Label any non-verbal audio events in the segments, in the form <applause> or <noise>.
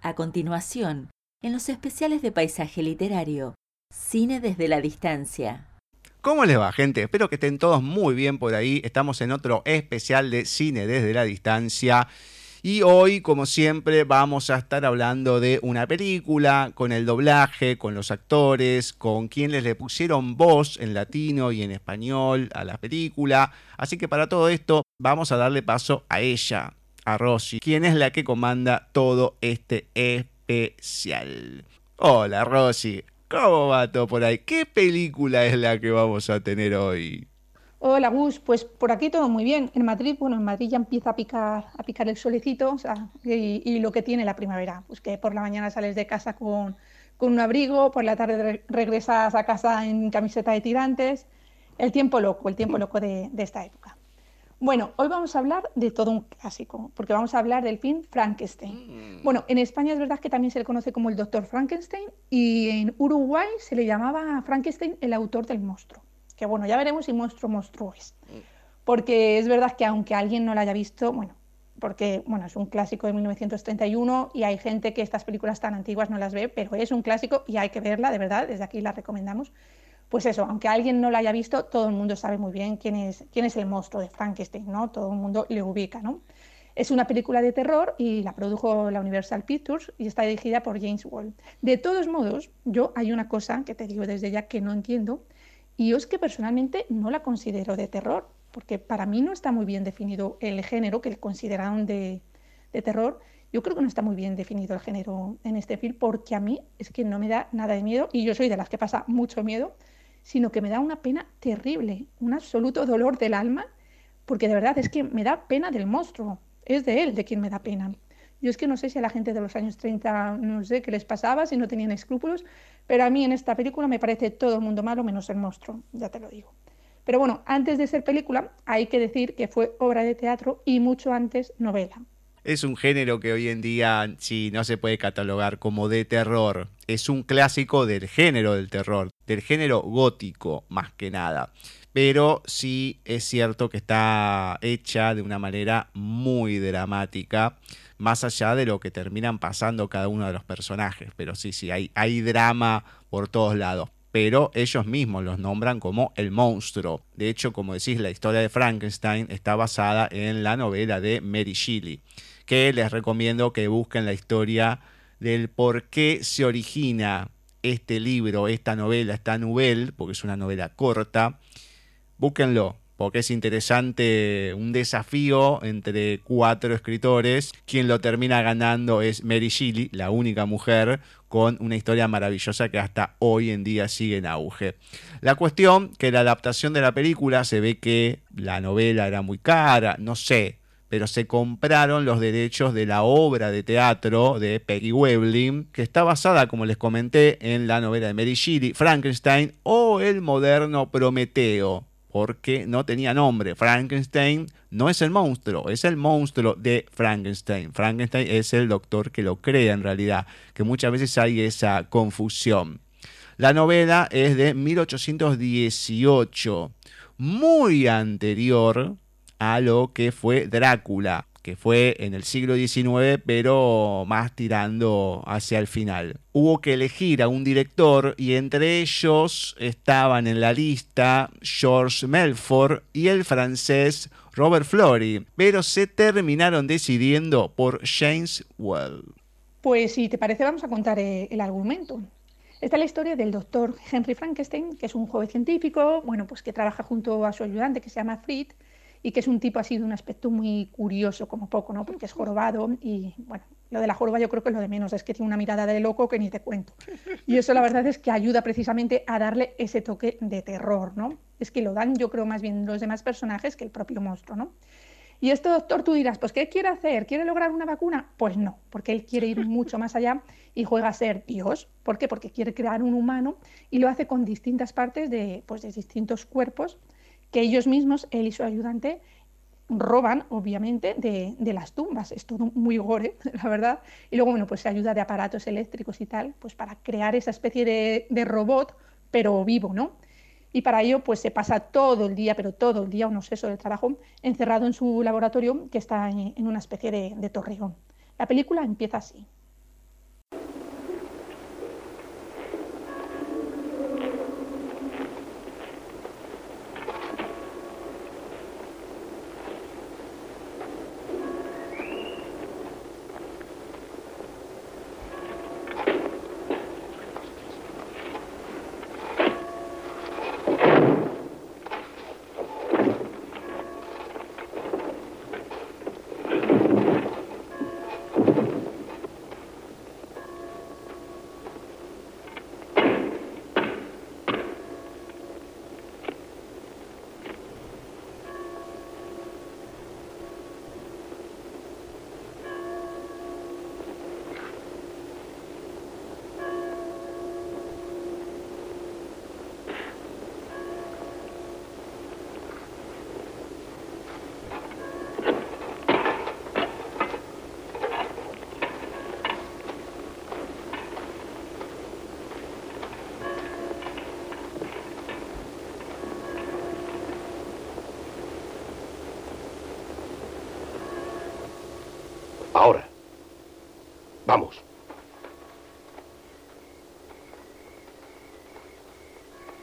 A continuación, en los especiales de paisaje literario, Cine desde la distancia. ¿Cómo les va, gente? Espero que estén todos muy bien por ahí. Estamos en otro especial de Cine desde la distancia. Y hoy, como siempre, vamos a estar hablando de una película, con el doblaje, con los actores, con quienes le pusieron voz en latino y en español a la película. Así que para todo esto, vamos a darle paso a ella, a Rosy, quien es la que comanda todo este especial. Hola Rosy, ¿cómo va todo por ahí? ¿Qué película es la que vamos a tener hoy? Hola Gus, pues por aquí todo muy bien. En Madrid, bueno, en Madrid ya empieza a picar, a picar el solecito, y, lo que tiene la primavera, pues que por la mañana sales de casa con, un abrigo, por la tarde regresas a casa en camiseta de tirantes. El tiempo loco, el tiempo loco de esta época. Bueno, hoy vamos a hablar de todo un clásico, porque vamos a hablar del film Frankenstein. Mm. Bueno, en España es verdad que también se le conoce como el Doctor Frankenstein y en Uruguay se le llamaba Frankenstein el autor del monstruo. Que bueno, ya veremos si monstruo monstruo es. Mm. Porque es verdad que aunque alguien no lo haya visto, bueno, porque bueno, es un clásico de 1931 y hay gente que estas películas tan antiguas no las ve, pero es un clásico y hay que verla, de verdad, desde aquí la recomendamos pues eso, aunque alguien no lo haya visto, todo el mundo sabe muy bien quién es, quién es el monstruo de Frankenstein, ¿no? Todo el mundo le ubica, ¿no? Es una película de terror y la produjo la Universal Pictures y está dirigida por James Wall. De todos modos, yo hay una cosa que te digo desde ya que no entiendo y es que personalmente no la considero de terror, porque para mí no está muy bien definido el género que consideraron de, de terror. Yo creo que no está muy bien definido el género en este film porque a mí es que no me da nada de miedo y yo soy de las que pasa mucho miedo sino que me da una pena terrible, un absoluto dolor del alma, porque de verdad es que me da pena del monstruo, es de él de quien me da pena. Yo es que no sé si a la gente de los años 30, no sé qué les pasaba, si no tenían escrúpulos, pero a mí en esta película me parece todo el mundo malo menos el monstruo, ya te lo digo. Pero bueno, antes de ser película, hay que decir que fue obra de teatro y mucho antes novela es un género que hoy en día sí no se puede catalogar como de terror. Es un clásico del género del terror, del género gótico más que nada. Pero sí es cierto que está hecha de una manera muy dramática, más allá de lo que terminan pasando cada uno de los personajes. Pero sí, sí, hay, hay drama por todos lados pero ellos mismos los nombran como el monstruo. De hecho, como decís, la historia de Frankenstein está basada en la novela de Mary Shelley que les recomiendo que busquen la historia del por qué se origina este libro, esta novela, esta novela, porque es una novela corta. Búsquenlo, porque es interesante, un desafío entre cuatro escritores. Quien lo termina ganando es Mary Shelley, la única mujer, con una historia maravillosa que hasta hoy en día sigue en auge. La cuestión que la adaptación de la película se ve que la novela era muy cara, no sé, pero se compraron los derechos de la obra de teatro de Peggy Weblin, que está basada, como les comenté, en la novela de Mary Shelley, Frankenstein o el moderno Prometeo, porque no tenía nombre. Frankenstein no es el monstruo, es el monstruo de Frankenstein. Frankenstein es el doctor que lo crea en realidad, que muchas veces hay esa confusión. La novela es de 1818, muy anterior a lo que fue Drácula, que fue en el siglo XIX, pero más tirando hacia el final. Hubo que elegir a un director y entre ellos estaban en la lista George Melford y el francés Robert Flory, pero se terminaron decidiendo por James Well. Pues si te parece vamos a contar eh, el argumento. Esta es la historia del doctor Henry Frankenstein, que es un joven científico, bueno, pues que trabaja junto a su ayudante que se llama Fritz y que es un tipo así de un aspecto muy curioso, como poco, ¿no? Porque es jorobado y, bueno, lo de la joroba yo creo que es lo de menos, es que tiene una mirada de loco que ni te cuento. Y eso la verdad es que ayuda precisamente a darle ese toque de terror, ¿no? Es que lo dan yo creo más bien los demás personajes que el propio monstruo, ¿no? Y este doctor, tú dirás, pues ¿qué quiere hacer? ¿Quiere lograr una vacuna? Pues no, porque él quiere ir mucho más allá y juega a ser Dios. ¿Por qué? Porque quiere crear un humano y lo hace con distintas partes de, pues, de distintos cuerpos que ellos mismos, él y su ayudante, roban, obviamente, de, las tumbas. Es todo muy gore, <laughs> la verdad. Y luego, bueno, pues se ayuda de aparatos eléctricos y tal, pues para crear esa especie de, robot, pero vivo, ¿no? Y para ello, pues se pasa todo el día, pero todo el día, un obseso de trabajo, encerrado en su laboratorio, que está en, una especie de, de torreón. La película empieza así.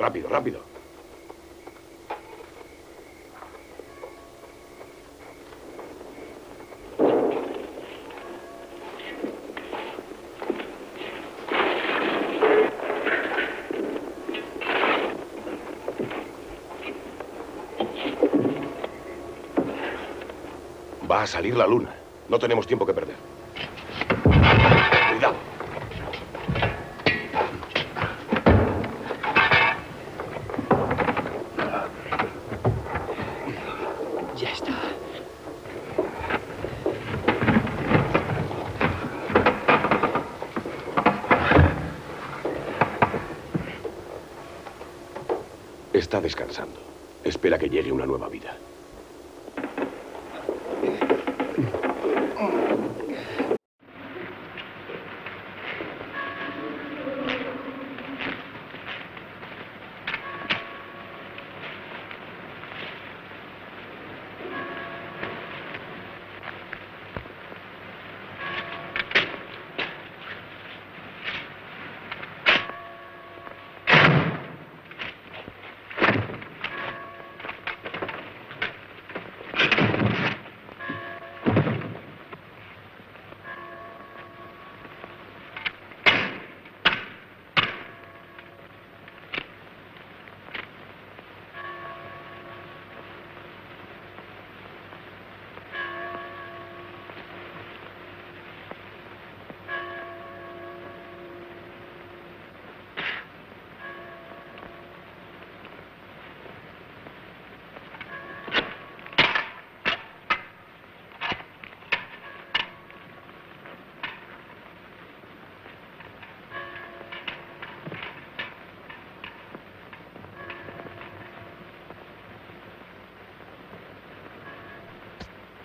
Rápido, rápido. Va a salir la luna. No tenemos tiempo que perder. Está descansando. Espera que llegue una nueva vida.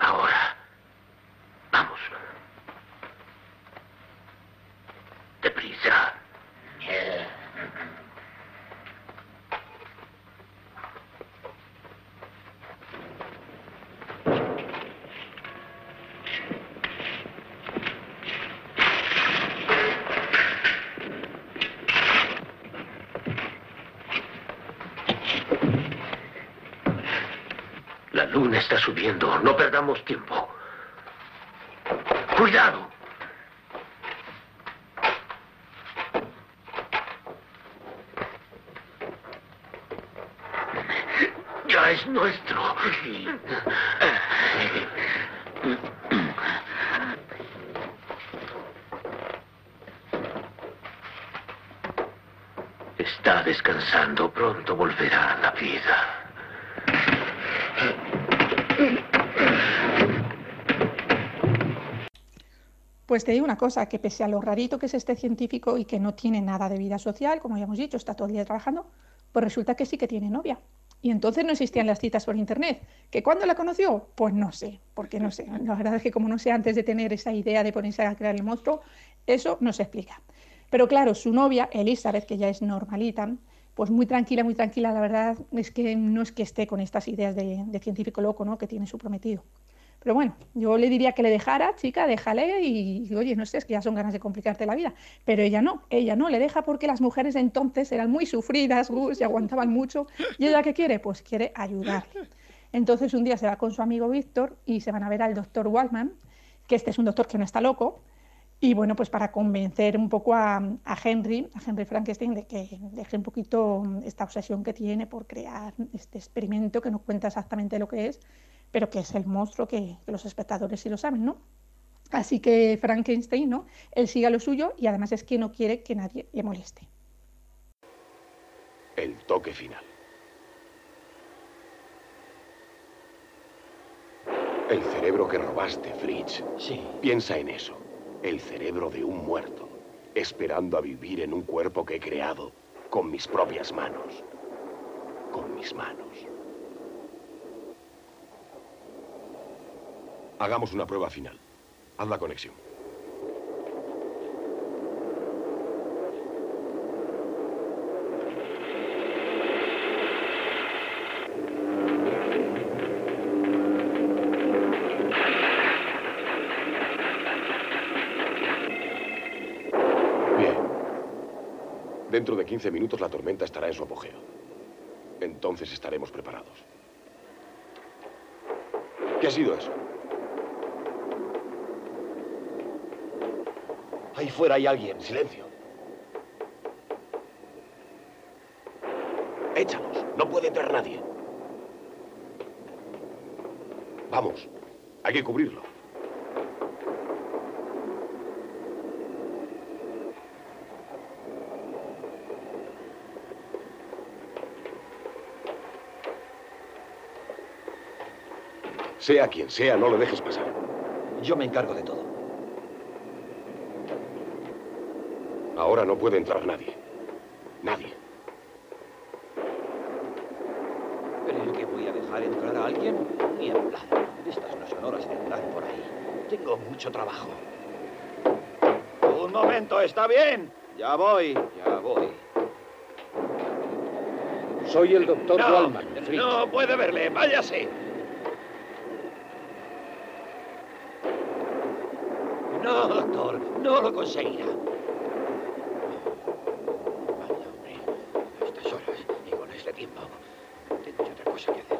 Ahora. Vamos. Deprisa. La luna está subiendo. No perdamos tiempo. Cuidado. Ya es nuestro. Está descansando. Pronto volverá a la vida. Pues te digo una cosa, que pese a lo rarito que es este científico y que no tiene nada de vida social, como ya hemos dicho, está todo el día trabajando, pues resulta que sí que tiene novia. Y entonces no existían las citas por internet. ¿Que cuándo la conoció? Pues no sé, porque no sé. La verdad es que como no sé antes de tener esa idea de ponerse a crear el monstruo, eso no se explica. Pero claro, su novia, Elizabeth, que ya es normalita, pues muy tranquila, muy tranquila, la verdad es que no es que esté con estas ideas de, de científico loco, ¿no? Que tiene su prometido. Pero bueno, yo le diría que le dejara, chica, déjale y, oye, no sé, es que ya son ganas de complicarte la vida. Pero ella no, ella no le deja porque las mujeres entonces eran muy sufridas, Gus, y aguantaban mucho. ¿Y ella qué quiere? Pues quiere ayudarle. Entonces un día se va con su amigo Víctor y se van a ver al doctor Waldman, que este es un doctor que no está loco, y bueno, pues para convencer un poco a, a, Henry, a Henry Frankenstein, de que deje un poquito esta obsesión que tiene por crear este experimento que no cuenta exactamente lo que es, pero que es el monstruo que, que los espectadores sí lo saben, ¿no? Así que Frankenstein, ¿no? Él sigue a lo suyo y además es que no quiere que nadie le moleste. El toque final. El cerebro que robaste, Fritz. Sí. Piensa en eso. El cerebro de un muerto, esperando a vivir en un cuerpo que he creado con mis propias manos. Con mis manos. Hagamos una prueba final. Haz la conexión. Bien. Dentro de 15 minutos la tormenta estará en su apogeo. Entonces estaremos preparados. ¿Qué ha sido eso? Ahí fuera hay alguien. Silencio. Échalos. No puede entrar nadie. Vamos. Hay que cubrirlo. Sea quien sea, no le dejes pasar. Yo me encargo de todo. Ahora no puede entrar nadie. Nadie. ¿Pero yo que voy a dejar entrar a alguien? Ni hablar. Estas no son horas de andar por ahí. Tengo mucho trabajo. Un momento, ¿está bien? Ya voy, ya voy. Soy el doctor no, Wallman, de Fritz. No puede verle, váyase. No, doctor, no lo conseguirá. Vaya, hombre, a estas horas y con este tiempo, tengo yo otra cosa que hacer.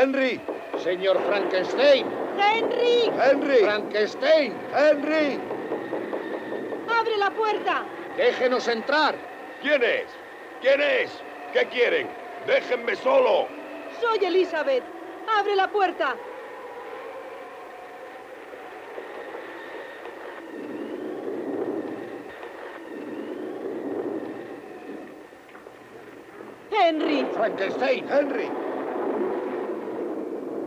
Henry, señor Frankenstein. ¡Henry! Henry. Frankenstein. Henry. ¡Abre la puerta! Déjenos entrar. ¿Quién es? ¿Quién es? ¿Qué quieren? Déjenme solo. Soy Elizabeth. ¡Abre la puerta! Henry, Frankenstein. Henry.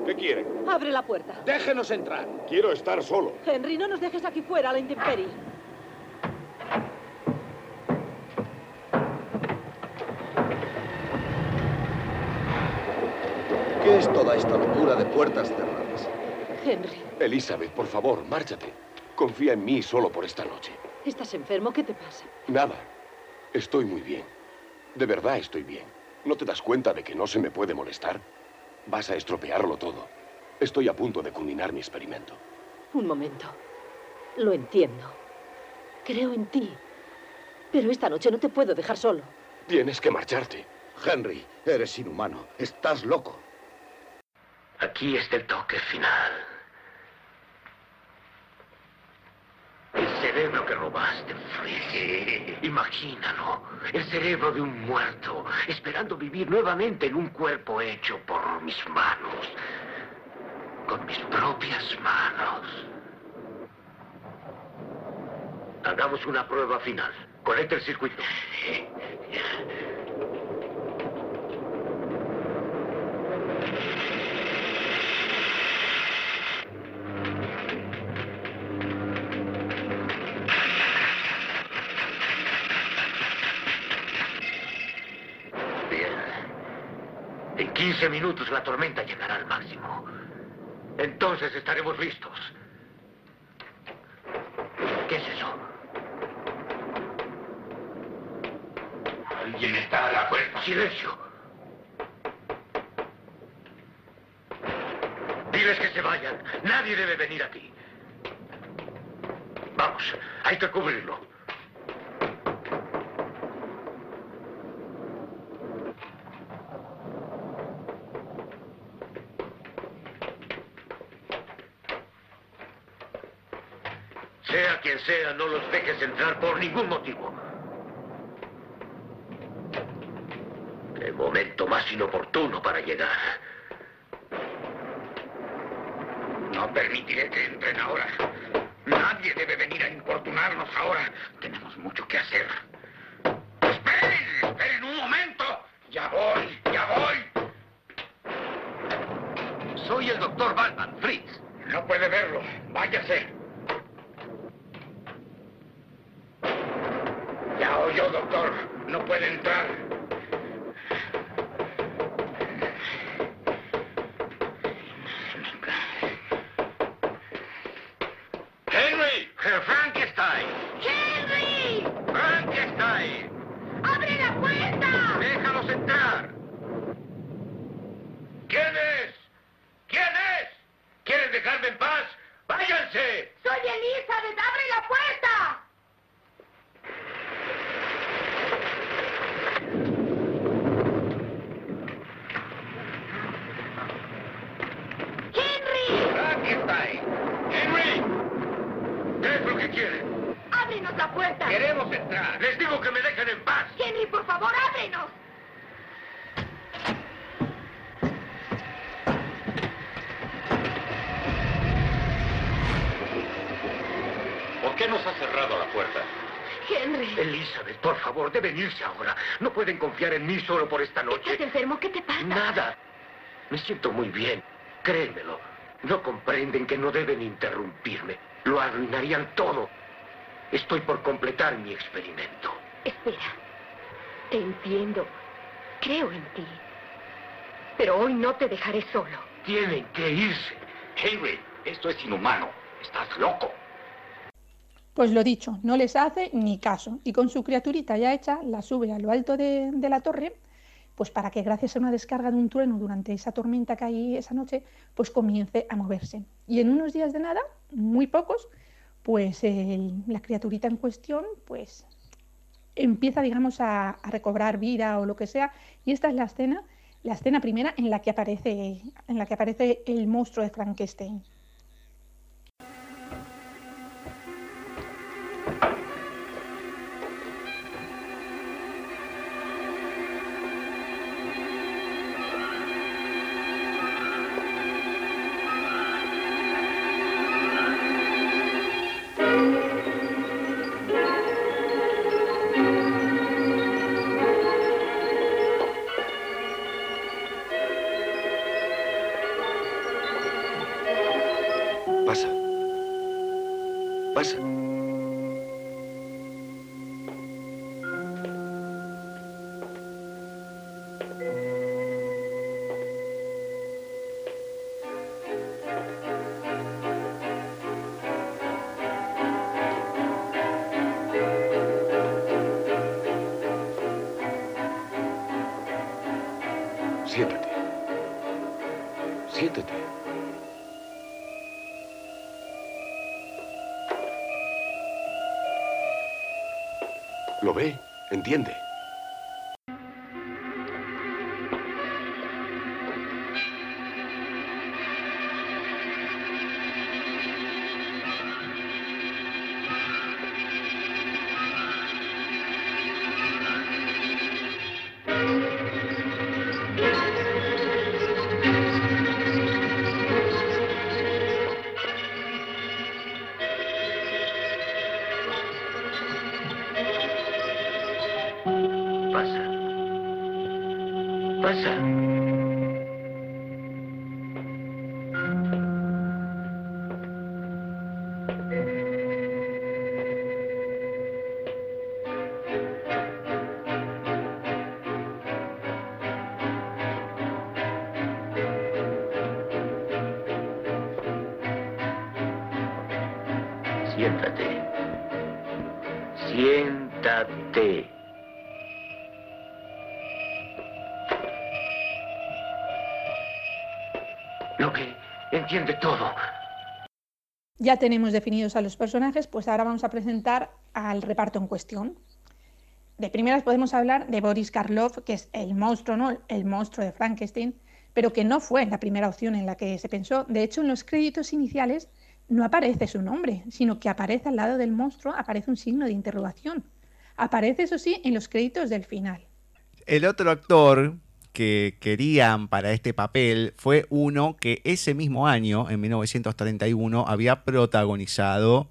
¿Qué quieren? abre la puerta. Déjenos entrar. Quiero estar solo. Henry, no nos dejes aquí fuera a la intemperie. ¿Qué es toda esta locura de puertas cerradas? Henry, Elizabeth, por favor, márchate. Confía en mí solo por esta noche. ¿estás enfermo? ¿Qué te pasa? Nada. Estoy muy bien. De verdad estoy bien. ¿No te das cuenta de que no se me puede molestar? Vas a estropearlo todo. Estoy a punto de culminar mi experimento. Un momento. Lo entiendo. Creo en ti. Pero esta noche no te puedo dejar solo. Tienes que marcharte. Henry, eres inhumano. Estás loco. Aquí está el toque final. Cerebro que robaste, Fritz. Imagínalo. El cerebro de un muerto, esperando vivir nuevamente en un cuerpo hecho por mis manos. Con mis propias manos. Hagamos una prueba final. Conecta el circuito. Bien. En 15 minutos la tormenta llegará al máximo. Entonces estaremos listos. ¿Qué es eso? Alguien está a la puerta. Silencio. Diles que se vayan. Nadie debe venir aquí. Vamos, hay que cubrirlo. Sea quien sea, no los dejes entrar por ningún motivo. Qué momento más inoportuno para llegar. No permitiré que entren ahora. Nadie debe venir a importunarnos ahora. Tenemos mucho que hacer. ¡Esperen! ¡Esperen un momento! ¡Ya voy! ¡Ya voy! Soy el doctor Batman, Fritz. No puede verlo. Váyase. Ya oyó, doctor. No puede entrar. ¡Henry! ¡Frankenstein! ¡Henry! ¡Frankenstein! ¡Abre la puerta! ¡Déjalos entrar! ¿Quién es? ¿Quién es? ¿Quieren dejarme en paz? ¡Váyanse! ¡Soy Elizabeth! ¡Abre la puerta! ¿Qué es lo que quieren? ¡Ábrenos la puerta! Queremos entrar. Les digo que me dejen en paz. Henry, por favor, ábrenos. ¿Por qué nos ha cerrado la puerta? Henry. Elizabeth, por favor, deben irse ahora. No pueden confiar en mí solo por esta noche. ¿Estás enfermo? ¿Qué te pasa? Nada. Me siento muy bien. Créemelo. No comprenden que no deben interrumpirme. Lo arruinarían todo. Estoy por completar mi experimento. Espera. Te entiendo. Creo en ti. Pero hoy no te dejaré solo. Tienen que irse. Henry, esto es inhumano. Estás loco. Pues lo dicho, no les hace ni caso. Y con su criaturita ya hecha, la sube a lo alto de, la torre, pues para que gracias a una descarga de un trueno durante esa tormenta que hay esa noche, pues comience a moverse. Y en unos días de nada, muy pocos, pues la criaturita en cuestión, pues empieza, digamos, a, a recobrar vida o lo que sea. Y esta es la escena, la escena primera en la que aparece, en la que aparece el monstruo de Frankenstein. ¿Lo ve? ¿Entiende? Ya tenemos definidos a los personajes, pues ahora vamos a presentar al reparto en cuestión. De primeras podemos hablar de Boris Karloff, que es el monstruo, ¿no? El monstruo de Frankenstein, pero que no fue la primera opción en la que se pensó. De hecho, en los créditos iniciales no aparece su nombre, sino que aparece al lado del monstruo, aparece un signo de interrogación. Aparece, eso sí, en los créditos del final. El otro actor que querían para este papel fue uno que ese mismo año, en 1931, había protagonizado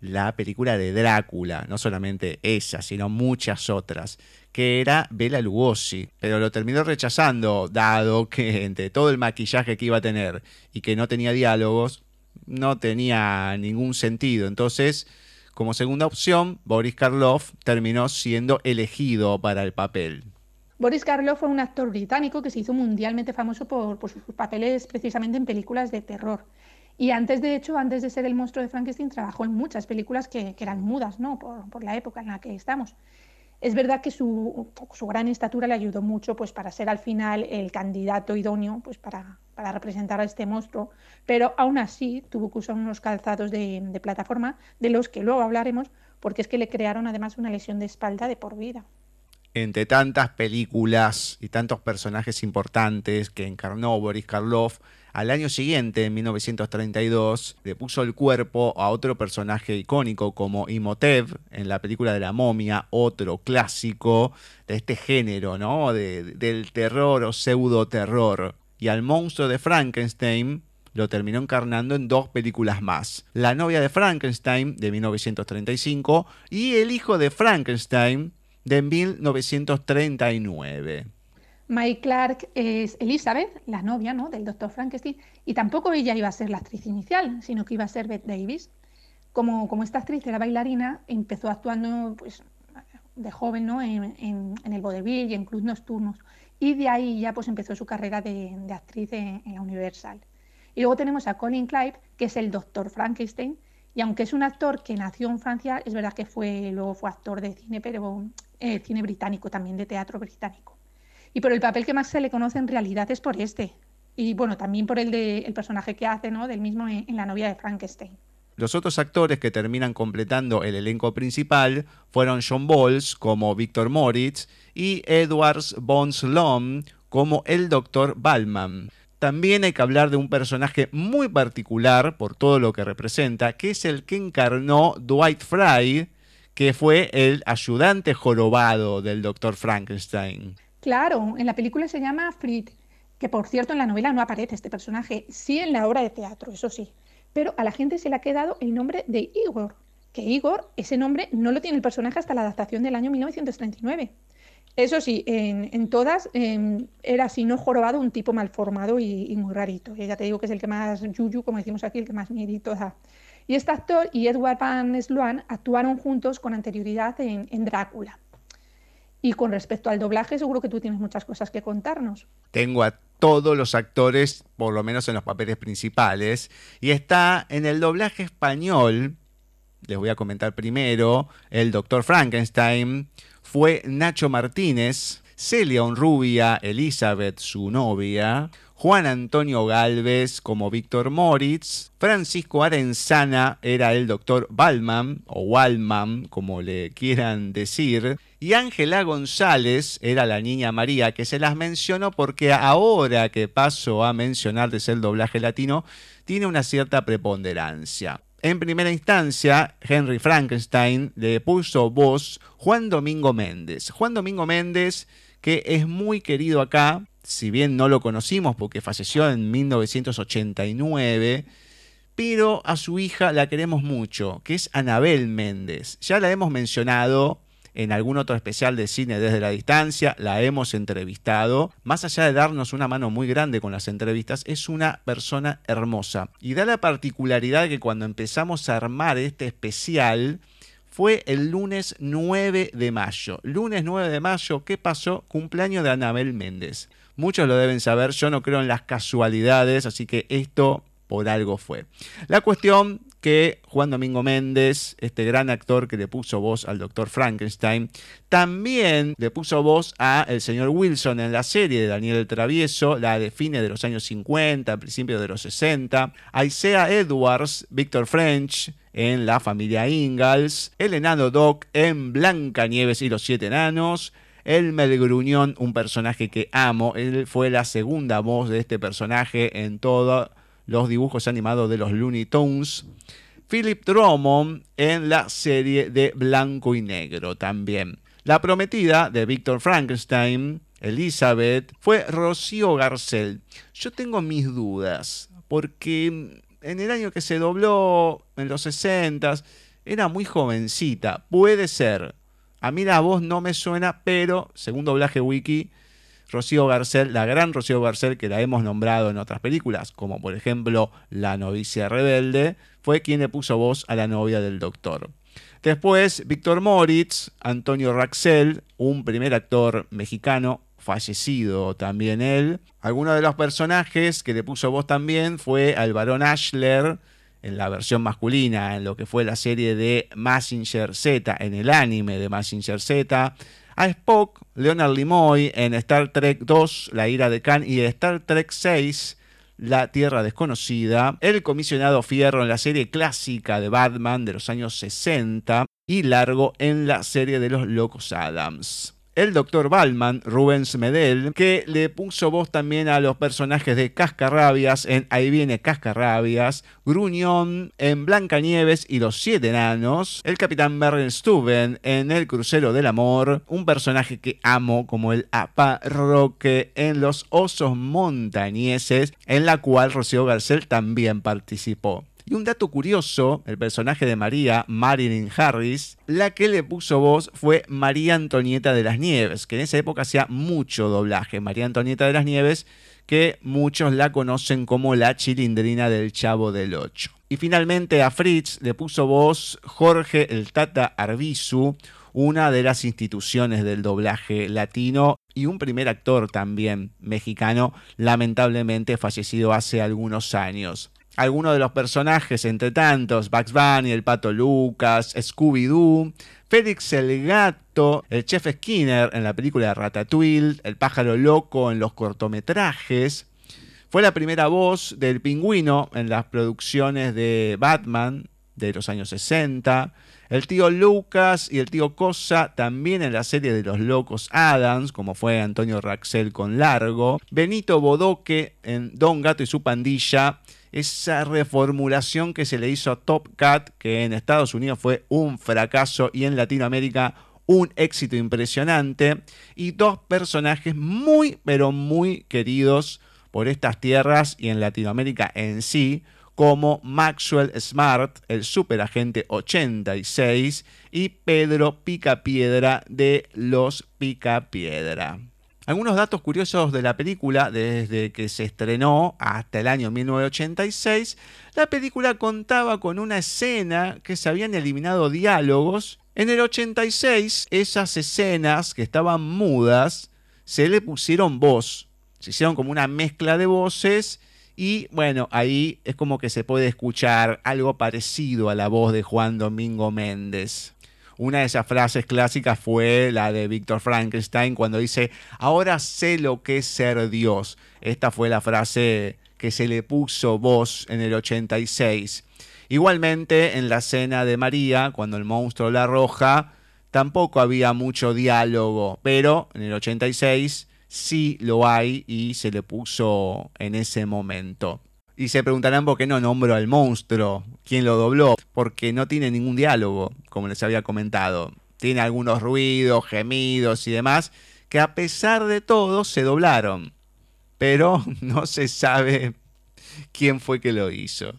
la película de Drácula, no solamente esa, sino muchas otras, que era Bela Lugosi, pero lo terminó rechazando, dado que entre todo el maquillaje que iba a tener y que no tenía diálogos, no tenía ningún sentido. Entonces, como segunda opción, Boris Karloff terminó siendo elegido para el papel. Boris Karloff fue un actor británico que se hizo mundialmente famoso por, sus papeles precisamente en películas de terror. Y antes, de hecho, antes de ser el monstruo de Frankenstein, trabajó en muchas películas que, eran mudas, ¿no? Por, la época en la que estamos. Es verdad que su, gran estatura le ayudó mucho pues, para ser al final el candidato idóneo pues, para, representar a este monstruo, pero aún así tuvo que usar unos calzados de plataforma, de los que luego hablaremos, porque es que le crearon además una lesión de espalda de por vida entre tantas películas y tantos personajes importantes que encarnó Boris Karloff, Al año siguiente, en 1932, le puso el cuerpo a otro personaje icónico como Imhotep en la película de la momia, otro clásico de este género, ¿no? del terror o pseudo terror. Y al monstruo de Frankenstein lo terminó encarnando en dos películas más. La novia de Frankenstein de 1935 y El hijo de Frankenstein de 1939. Mike Clark es Elizabeth, la novia ¿no? del doctor Frankenstein, y tampoco ella iba a ser la actriz inicial, sino que iba a ser Beth Davis. Como, como esta actriz era bailarina, empezó actuando pues, de joven ¿no? en, en, el vodevil y en clubs nocturnos, y de ahí ya pues, empezó su carrera de, de actriz en, en, la Universal. Y luego tenemos a Colin Clive, que es el doctor Frankenstein, y aunque es un actor que nació en Francia, es verdad que fue, luego fue actor de cine, pero eh, cine británico también, de teatro británico. Y por el papel que más se le conoce en realidad es por este. Y bueno, también por el del personaje que hace, ¿no? Del mismo en, La novia de Frankenstein. Los otros actores que terminan completando el elenco principal fueron John Bowles como Victor Moritz y Edwards von Sloan como el Dr. Ballman. También hay que hablar de un personaje muy particular por todo lo que representa, que es el que encarnó Dwight Fry, que fue el ayudante jorobado del Dr. Frankenstein. Claro, en la película se llama Fritz, que por cierto en la novela no aparece este personaje, sí en la obra de teatro, eso sí. Pero a la gente se le ha quedado el nombre de Igor, que Igor, ese nombre no lo tiene el personaje hasta la adaptación del año 1939. Eso sí, en, todas em, era así, no jorobado, un tipo mal formado y, muy rarito. Ya te digo que es el que más yuyu, como decimos aquí, el que más miedito da. Y este actor y Edward Van Sloan actuaron juntos con anterioridad en Drácula. Y con respecto al doblaje, seguro que tú tienes muchas cosas que contarnos. Tengo a todos los actores, por lo menos en los papeles principales, y está en el doblaje español, les voy a comentar primero, el Doctor Frankenstein, fue Nacho Martínez, Celia Onrubia, Elizabeth, su novia, Juan Antonio Galvez como Víctor Moritz, Francisco Arenzana era el doctor Balman o Walman, como le quieran decir, y Ángela González era la niña María, que se las menciono porque ahora que paso a mencionarles el doblaje latino, tiene una cierta preponderancia. En primera instancia, Henry Frankenstein le puso voz Juan Domingo Méndez. Juan Domingo Méndez, que es muy querido acá, si bien no lo conocimos porque falleció en 1989, pero a su hija la queremos mucho, que es Anabel Méndez. Ya la hemos mencionado en algún otro especial de cine desde la distancia, la hemos entrevistado. Más allá de darnos una mano muy grande con las entrevistas, es una persona hermosa. Y da la particularidad que cuando empezamos a armar este especial, fue el lunes 9 de mayo. Lunes 9 de mayo, ¿qué pasó? Cumpleaños de Anabel Méndez. Muchos lo deben saber, yo no creo en las casualidades, así que esto por algo fue. La cuestión que Juan Domingo Méndez, este gran actor que le puso voz al doctor Frankenstein, también le puso voz a el señor Wilson en la serie de Daniel el Travieso, la de fines de los años 50, principios de los 60, a Isaiah Edwards, Victor French en La familia Ingalls, el enano Doc en Blanca Nieves y los siete enanos, Elmer Gruñón, un personaje que amo. Él fue la segunda voz de este personaje en todos los dibujos animados de los Looney Tunes. Philip Drummond en la serie de Blanco y Negro también. La prometida de Victor Frankenstein, Elizabeth, fue Rocío Garcel. Yo tengo mis dudas, porque en el año que se dobló, en los 60, era muy jovencita. Puede ser, a mí la voz no me suena, pero según doblaje wiki, Rocío Garcel, la gran Rocío Garcel que la hemos nombrado en otras películas, como por ejemplo La novicia rebelde, fue quien le puso voz a la novia del doctor. Después, Víctor Moritz, Antonio Raxel, un primer actor mexicano, fallecido también él. Alguno de los personajes que le puso voz también fue al varón Ashler, en la versión masculina, en lo que fue la serie de Massinger Z, en el anime de Massinger Z, a Spock, Leonard Nimoy en Star Trek 2, La ira de Khan, y Star Trek 6, La Tierra Desconocida, el comisionado Fierro en la serie clásica de Batman de los años 60 y Largo en la serie de los Locos Adams. El Dr. Balman, Rubens Medel, que le puso voz también a los personajes de Cascarrabias en Ahí viene Cascarrabias, Gruñón en Blancanieves y los Siete Enanos, el Capitán Stuben en El Crucero del Amor, un personaje que amo como el Roque en Los Osos Montañeses, en la cual Rocío Garcel también participó. Y un dato curioso, el personaje de María, Marilyn Harris, la que le puso voz fue María Antonieta de las Nieves, que en esa época hacía mucho doblaje. María Antonieta de las Nieves, que muchos la conocen como la chilindrina del Chavo del Ocho. Y finalmente a Fritz le puso voz Jorge el Tata Arbizu, una de las instituciones del doblaje latino y un primer actor también mexicano, lamentablemente fallecido hace algunos años algunos de los personajes, entre tantos, Bugs Bunny, el Pato Lucas, Scooby-Doo, Félix el Gato, el Chef Skinner en la película Ratatouille, el pájaro loco en los cortometrajes. Fue la primera voz del pingüino en las producciones de Batman de los años 60. El tío Lucas y el tío Cosa también en la serie de los locos Adams, como fue Antonio Raxel con Largo. Benito Bodoque en Don Gato y su pandilla esa reformulación que se le hizo a Top Cat, que en Estados Unidos fue un fracaso y en Latinoamérica un éxito impresionante, y dos personajes muy, pero muy queridos por estas tierras y en Latinoamérica en sí, como Maxwell Smart, el superagente 86, y Pedro Picapiedra de los Picapiedra. Algunos datos curiosos de la película, desde que se estrenó hasta el año 1986, la película contaba con una escena que se habían eliminado diálogos. En el 86, esas escenas que estaban mudas, se le pusieron voz. Se hicieron como una mezcla de voces y bueno, ahí es como que se puede escuchar algo parecido a la voz de Juan Domingo Méndez. Una de esas frases clásicas fue la de Víctor Frankenstein cuando dice, ahora sé lo que es ser Dios. Esta fue la frase que se le puso voz en el 86. Igualmente, en la escena de María, cuando el monstruo la arroja, tampoco había mucho diálogo, pero en el 86 sí lo hay y se le puso en ese momento. Y se preguntarán por qué no nombro al monstruo, quién lo dobló, porque no tiene ningún diálogo, como les había comentado. Tiene algunos ruidos, gemidos y demás, que a pesar de todo se doblaron. Pero <laughs> no se sabe quién fue que lo hizo.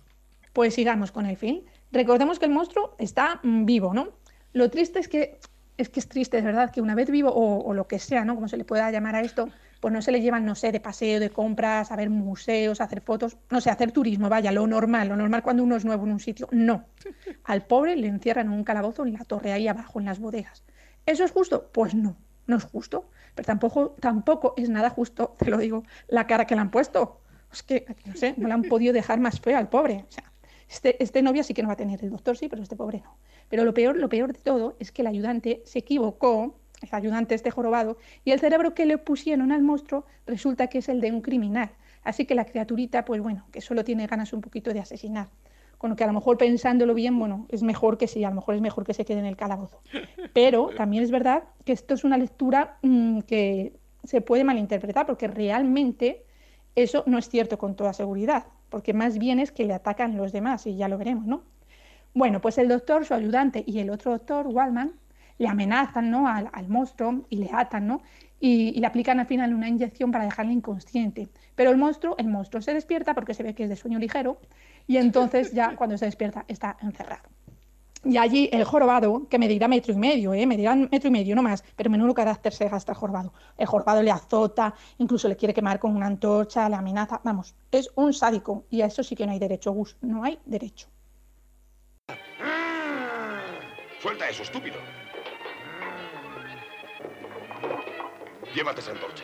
Pues sigamos con el film. Recordemos que el monstruo está mm, vivo, ¿no? Lo triste es que es que es triste, es verdad, que una vez vivo o, o, lo que sea, ¿no? Como se le pueda llamar a esto, pues no se le llevan, no sé, de paseo, de compras, a ver museos, a hacer fotos, no sé, hacer turismo, vaya, lo normal, lo normal cuando uno es nuevo en un sitio. No. <laughs> Al pobre le encierran en un calabozo en la torre ahí abajo, en las bodegas. ¿Eso es justo? Pues no, no es justo. Pero tampoco, tampoco es nada justo, <laughs> te lo digo, la cara que le han puesto. Es que, no sé, no le han podido dejar más feo al pobre. O sea, este, este novia sí que no va a tener, el doctor sí, pero este pobre no. Pero lo peor, lo peor de todo es que el ayudante se equivocó el ayudante este jorobado, y el cerebro que le pusieron al monstruo resulta que es el de un criminal. Así que la criaturita, pues bueno, que solo tiene ganas un poquito de asesinar. Con lo que a lo mejor pensándolo bien, bueno, es mejor que sí, a lo mejor es mejor que se quede en el calabozo. Pero también es verdad que esto es una lectura mm, que se puede malinterpretar, porque realmente eso no es cierto con toda seguridad, porque más bien es que le atacan los demás, y ya lo veremos, ¿no? Bueno, pues el doctor, su ayudante y el otro doctor, Wallman, le amenazan ¿no? al, monstruo y le atan, ¿no? Y, le aplican al final una inyección para dejarle inconsciente. Pero el monstruo, el monstruo se despierta porque se ve que es de sueño ligero y entonces ya <laughs> cuando se despierta está encerrado. Y allí el jorobado, que medirá metro y medio, ¿eh? medirá metro y medio, no más, pero menudo carácter se gasta el jorobado. El jorobado le azota, incluso le quiere quemar con una antorcha, le amenaza. Vamos, es un sádico y a eso sí que no hay derecho, Gus, no hay derecho. Suelta eso, estúpido. Llévate esa antorcha.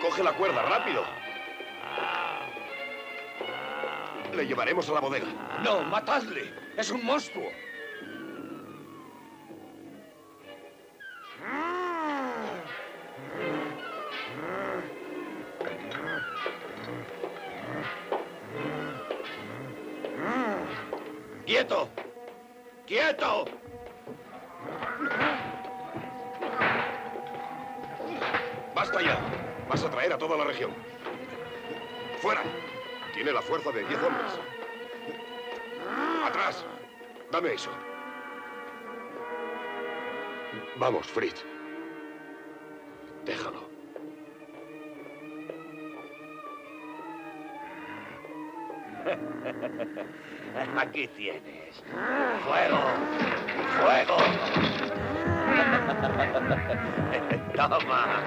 Coge la cuerda, rápido. Le llevaremos a la bodega. No, matadle. Es un monstruo. ¡Quieto! ¡Quieto! ¡Basta ya! Vas a traer a toda la región. ¡Fuera! Tiene la fuerza de diez hombres. ¡Atrás! Dame eso. Vamos, Fritz. Déjalo. <laughs> Aquí tienes. ¡Fuego! ¡Fuego! <laughs> Toma.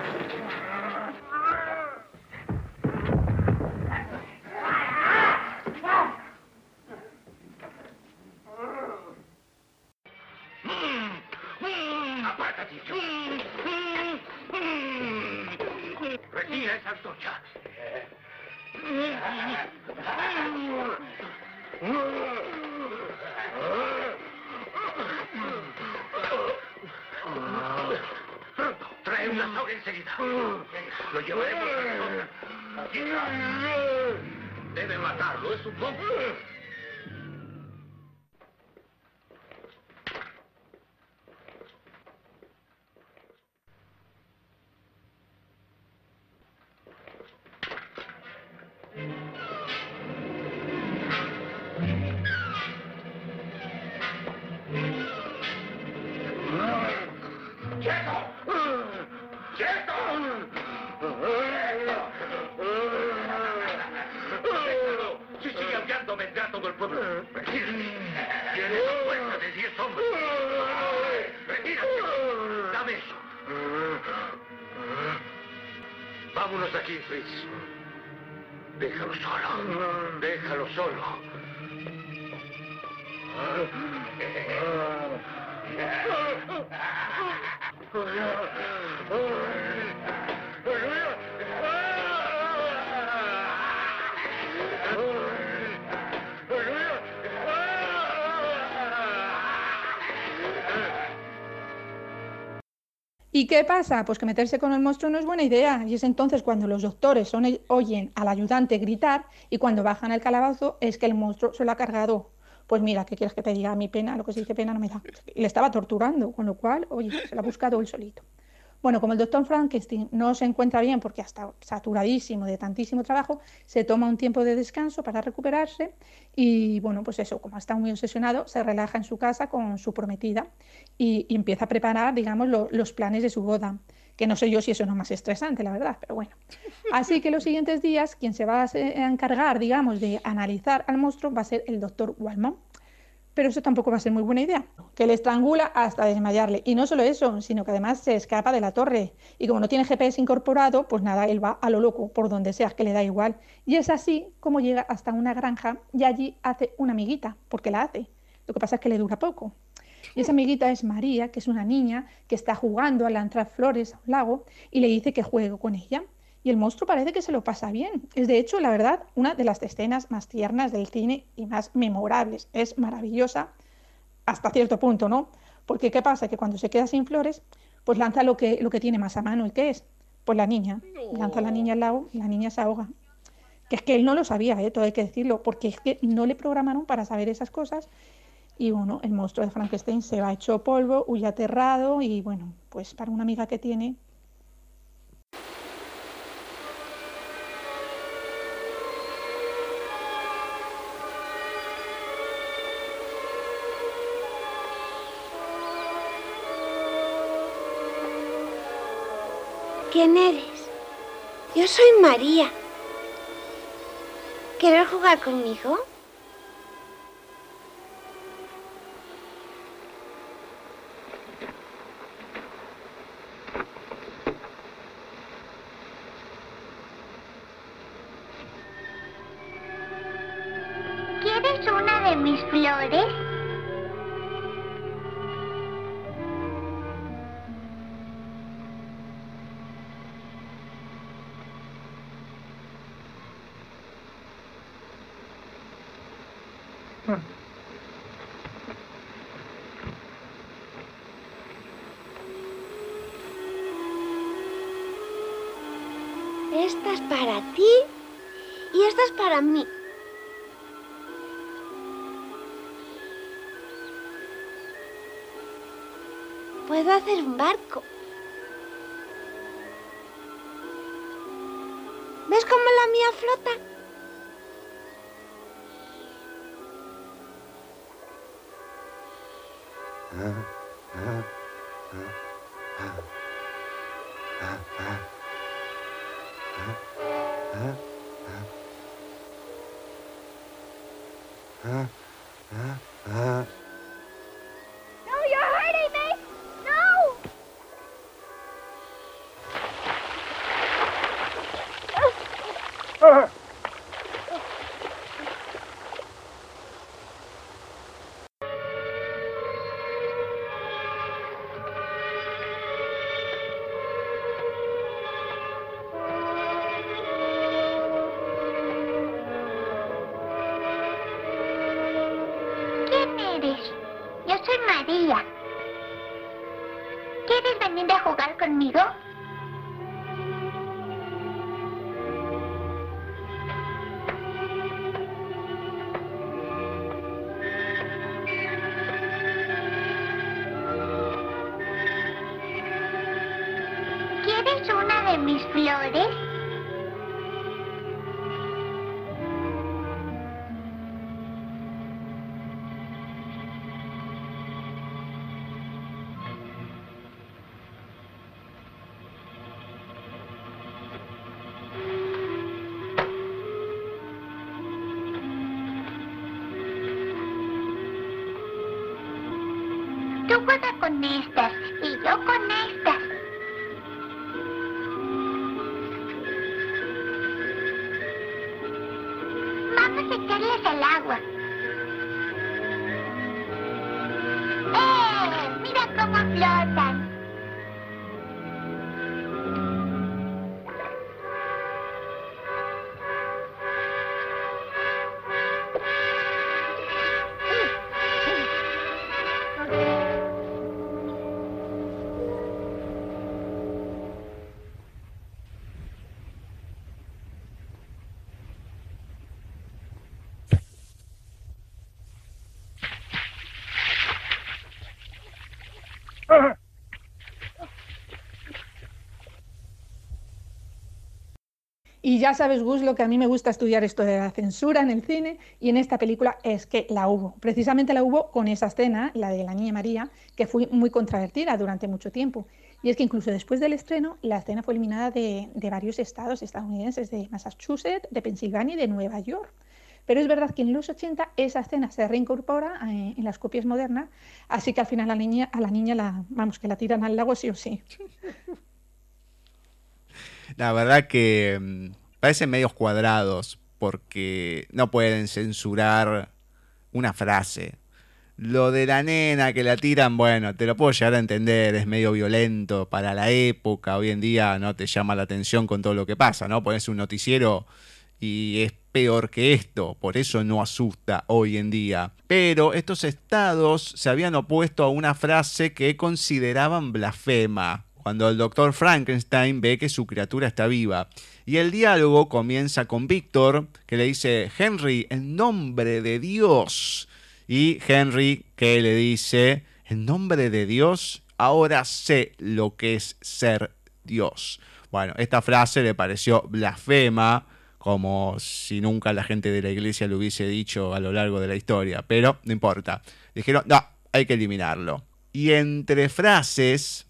¿Y qué pasa? Pues que meterse con el monstruo no es buena idea. Y es entonces cuando los doctores oyen al ayudante gritar y cuando bajan al calabozo es que el monstruo se lo ha cargado. Pues mira, ¿qué quieres que te diga? Mi pena, lo que se dice pena no me da. Le estaba torturando, con lo cual, oye, se lo ha buscado él solito. Bueno, como el doctor Frankenstein no se encuentra bien porque está saturadísimo de tantísimo trabajo, se toma un tiempo de descanso para recuperarse y, bueno, pues eso, como está muy obsesionado, se relaja en su casa con su prometida y, empieza a preparar, digamos, lo- los planes de su boda, que no sé yo si eso no es más estresante, la verdad, pero bueno. Así que los siguientes días, quien se va a, encargar, digamos, de analizar al monstruo va a ser el doctor Wallman. Pero eso tampoco va a ser muy buena idea, que le estrangula hasta desmayarle. Y no solo eso, sino que además se escapa de la torre. Y como no tiene GPS incorporado, pues nada, él va a lo loco, por donde sea, que le da igual. Y es así como llega hasta una granja y allí hace una amiguita, porque la hace. Lo que pasa es que le dura poco. Y esa amiguita es María, que es una niña que está jugando a lanzar flores a un lago y le dice que juegue con ella. Y el monstruo parece que se lo pasa bien. Es de hecho, la verdad, una de las escenas más tiernas del cine y más memorables. Es maravillosa hasta cierto punto, ¿no? Porque ¿qué pasa? Que cuando se queda sin flores, pues lanza lo que, lo que tiene más a mano. ¿Y qué es? Pues la niña. Lanza a la niña al lago y la niña se ahoga. Que es que él no lo sabía, ¿eh? todo hay que decirlo, porque es que no le programaron para saber esas cosas. Y bueno, el monstruo de Frankenstein se va hecho polvo, huye aterrado y bueno, pues para una amiga que tiene, ¿Quién eres? Yo soy María. ¿Quieres jugar conmigo? Puedo hacer un barco. ¿Ves cómo la mía flota? ¿Quieres venir a jugar conmigo? Juega con estas y yo con estas. Y ya sabes, Gus, lo que a mí me gusta estudiar esto de la censura en el cine y en esta película es que la hubo. Precisamente la hubo con esa escena, la de la niña María, que fue muy controvertida durante mucho tiempo. Y es que incluso después del estreno, la escena fue eliminada de, varios estados estadounidenses, de Massachusetts, de Pensilvania y de Nueva York. Pero es verdad que en los 80 esa escena se reincorpora eh, en las copias modernas, así que al final a la niña, a la, niña la, vamos, que la tiran al lago sí o sí. <laughs> La verdad que mm, parecen medios cuadrados porque no pueden censurar una frase. Lo de la nena que la tiran, bueno, te lo puedo llegar a entender, es medio violento para la época, hoy en día no te llama la atención con todo lo que pasa, ¿no? Pones un noticiero y es peor que esto, por eso no asusta hoy en día. Pero estos estados se habían opuesto a una frase que consideraban blasfema, cuando el doctor Frankenstein ve que su criatura está viva. Y el diálogo comienza con Víctor, que le dice, Henry, en nombre de Dios. Y Henry, que le dice, en nombre de Dios, ahora sé lo que es ser Dios. Bueno, esta frase le pareció blasfema, como si nunca la gente de la iglesia lo hubiese dicho a lo largo de la historia, pero no importa. Dijeron, no, hay que eliminarlo. Y entre frases,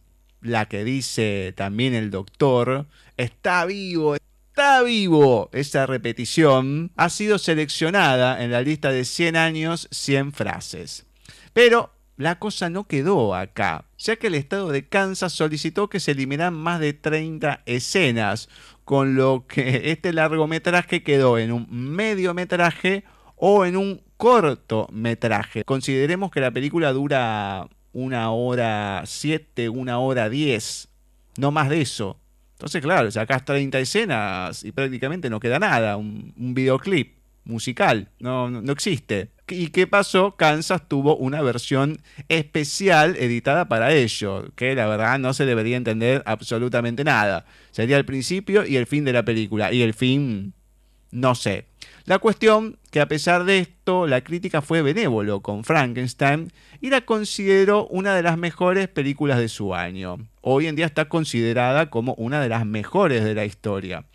la que dice también el doctor, está vivo, está vivo. Esa repetición ha sido seleccionada en la lista de 100 años, 100 frases. Pero la cosa no quedó acá, ya que el estado de Kansas solicitó que se eliminaran más de 30 escenas, con lo que <laughs> este largometraje quedó en un mediometraje o en un cortometraje. Consideremos que la película dura una hora 7, una hora 10, no más de eso. Entonces, claro, sacás 30 escenas y prácticamente no queda nada, un, videoclip musical, no, no existe. ¿Y qué pasó? Kansas tuvo una versión especial editada para ello, que la verdad no se debería entender absolutamente nada. Sería el principio y el fin de la película, y el fin, no sé. La cuestión que a pesar de esto, la crítica fue benévolo con Frankenstein y la consideró una de las mejores películas de su año. Hoy en día está considerada como una de las mejores de la historia.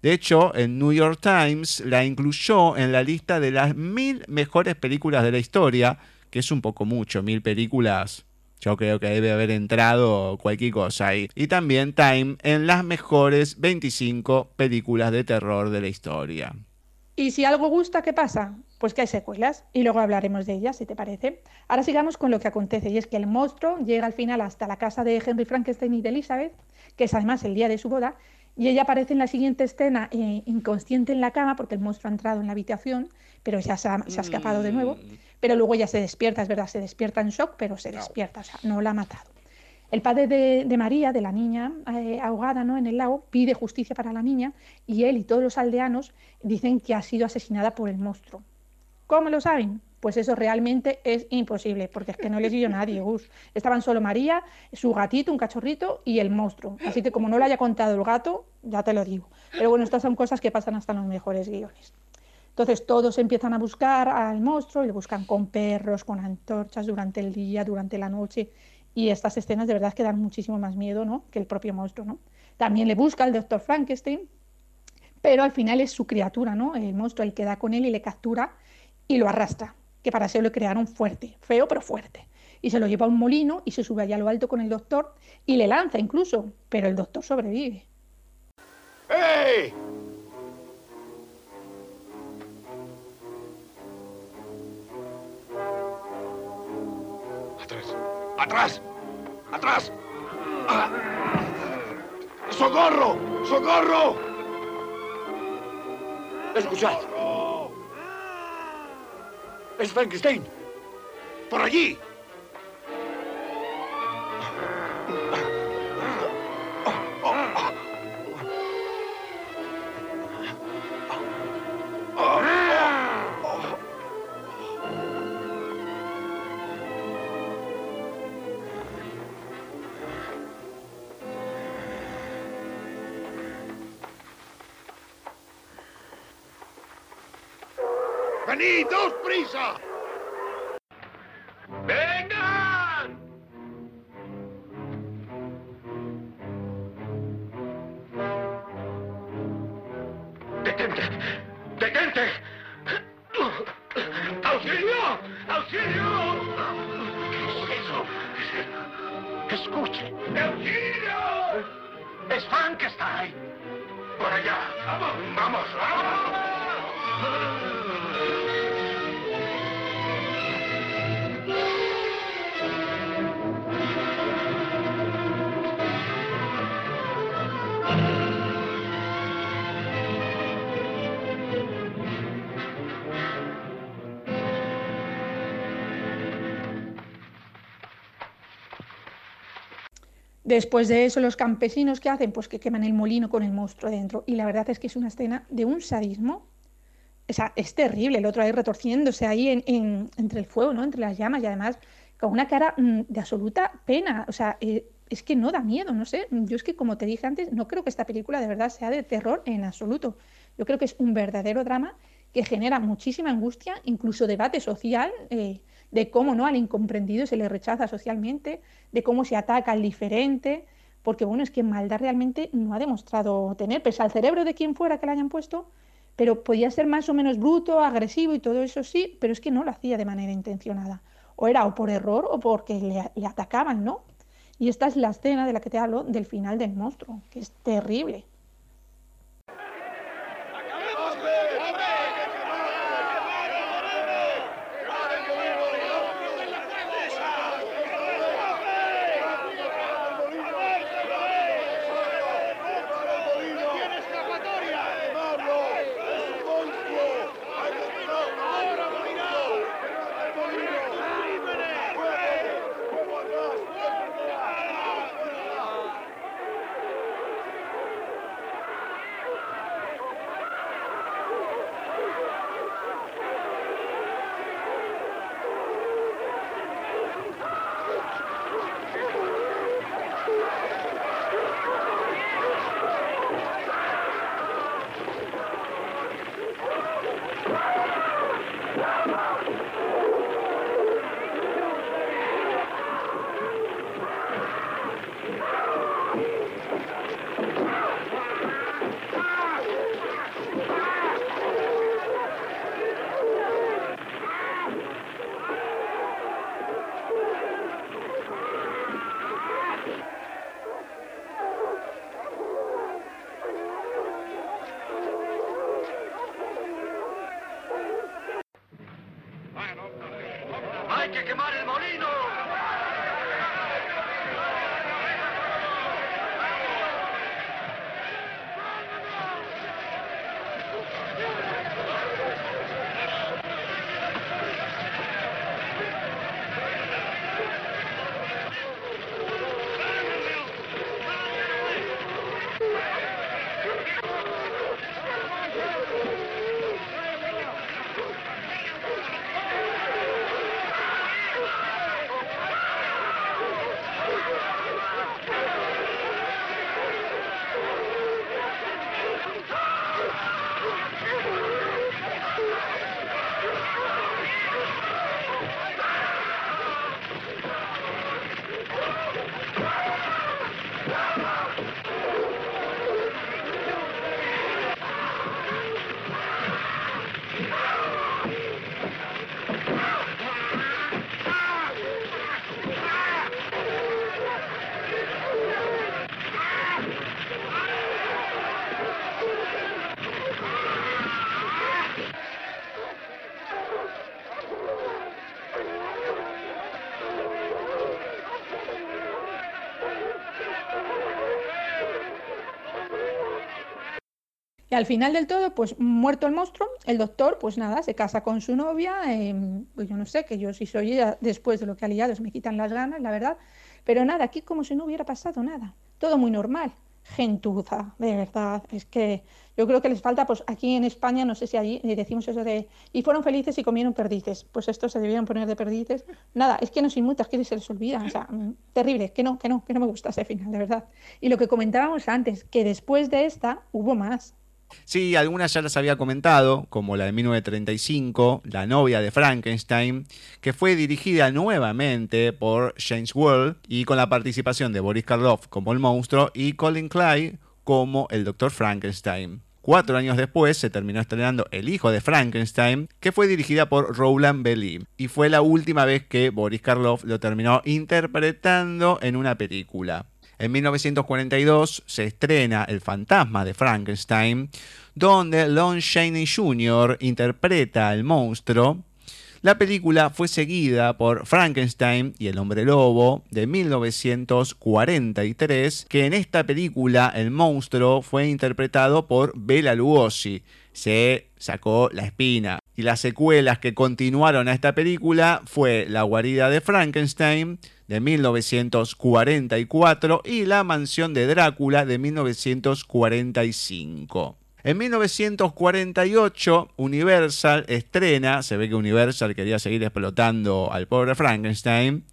De hecho, el New York Times la incluyó en la lista de las mil mejores películas de la historia, que es un poco mucho, mil películas. Yo creo que debe haber entrado cualquier cosa ahí. Y también Time en las mejores 25 películas de terror de la historia. Y si algo gusta, ¿qué pasa? Pues que hay secuelas y luego hablaremos de ellas, si te parece. Ahora sigamos con lo que acontece y es que el monstruo llega al final hasta la casa de Henry Frankenstein y de Elizabeth, que es además el día de su boda, y ella aparece en la siguiente escena eh, inconsciente en la cama porque el monstruo ha entrado en la habitación, pero ya se ha, se ha escapado de nuevo. Pero luego ya se despierta, es verdad, se despierta en shock, pero se despierta, o sea, no la ha matado. El padre de, María, de la niña eh, ahogada ¿no? en el lago, pide justicia para la niña y él y todos los aldeanos dicen que ha sido asesinada por el monstruo. ¿Cómo lo saben? Pues eso realmente es imposible, porque es que no les dio nadie, <laughs> Gus. Estaban solo María, su gatito, un cachorrito y el monstruo. Así que como no le haya contado el gato, ya te lo digo. Pero bueno, estas son cosas que pasan hasta en los mejores guiones. Entonces todos empiezan a buscar al monstruo y lo buscan con perros, con antorchas durante el día, durante la noche y estas escenas de verdad que dan muchísimo más miedo ¿no? que el propio monstruo. ¿no? También le busca al doctor Frankenstein, pero al final es su criatura, ¿no? el monstruo el que da con él y le captura y lo arrastra, que para eso lo crearon fuerte, feo pero fuerte. Y se lo lleva a un molino y se sube allá a lo alto con el doctor y le lanza incluso, pero el doctor sobrevive. ¡Hey! Atrás. ¡Atrás! Ah. ¡Socorro! ¡Socorro! Escuchad. Es Frankenstein. ¡Por allí! Después de eso, los campesinos, ¿qué hacen? Pues que queman el molino con el monstruo dentro. Y la verdad es que es una escena de un sadismo. O sea, es terrible, el otro ahí retorciéndose ahí en, en- entre el fuego, ¿no? Entre las llamas y además con una cara mm, de absoluta pena. O sea, eh, es que no da miedo, no sé. Yo es que, como te dije antes, no creo que esta película de verdad sea de terror en absoluto. Yo creo que es un verdadero drama que genera muchísima angustia, incluso debate social, eh, de cómo no al incomprendido se le rechaza socialmente, de cómo se ataca al diferente, porque bueno, es que maldad realmente no ha demostrado tener, pese al cerebro de quien fuera que la hayan puesto, pero podía ser más o menos bruto, agresivo y todo eso sí, pero es que no lo hacía de manera intencionada. O era o por error o porque le, le atacaban, ¿no? Y esta es la escena de la que te hablo del final del monstruo, que es terrible. ¡Hay que quemar el molino! Y al final del todo, pues muerto el monstruo, el doctor, pues nada, se casa con su novia. eh, pues yo no sé, que yo si soy ella, después de lo que ha liado, se me quitan las ganas, la verdad. Pero nada, aquí como si no hubiera pasado nada. Todo muy normal. Gentuza, de verdad. Es que yo creo que les falta, pues aquí en España, no sé si allí decimos eso de. Y fueron felices y comieron perdices. Pues estos se debieron poner de perdices. Nada, es que no sin mutas, que se les olvida. O sea, mm, terrible, que no, que no, que no me gusta ese final, de verdad. Y lo que comentábamos antes, que después de esta hubo más. Sí, algunas ya las había comentado, como la de 1935, La novia de Frankenstein, que fue dirigida nuevamente por James Wall y con la participación de Boris Karloff como el monstruo y Colin Clyde como el Dr. Frankenstein. Cuatro años después se terminó estrenando El hijo de Frankenstein, que fue dirigida por Roland Belli, y fue la última vez que Boris Karloff lo terminó interpretando en una película. En 1942 se estrena El fantasma de Frankenstein, donde Lon Chaney Jr. interpreta al monstruo. La película fue seguida por Frankenstein y el hombre lobo de 1943, que en esta película el monstruo fue interpretado por Bela Lugosi. Se sacó la espina. Y las secuelas que continuaron a esta película fue La guarida de Frankenstein de 1944 y La mansión de Drácula de 1945. En 1948, Universal estrena, se ve que Universal quería seguir explotando al pobre Frankenstein,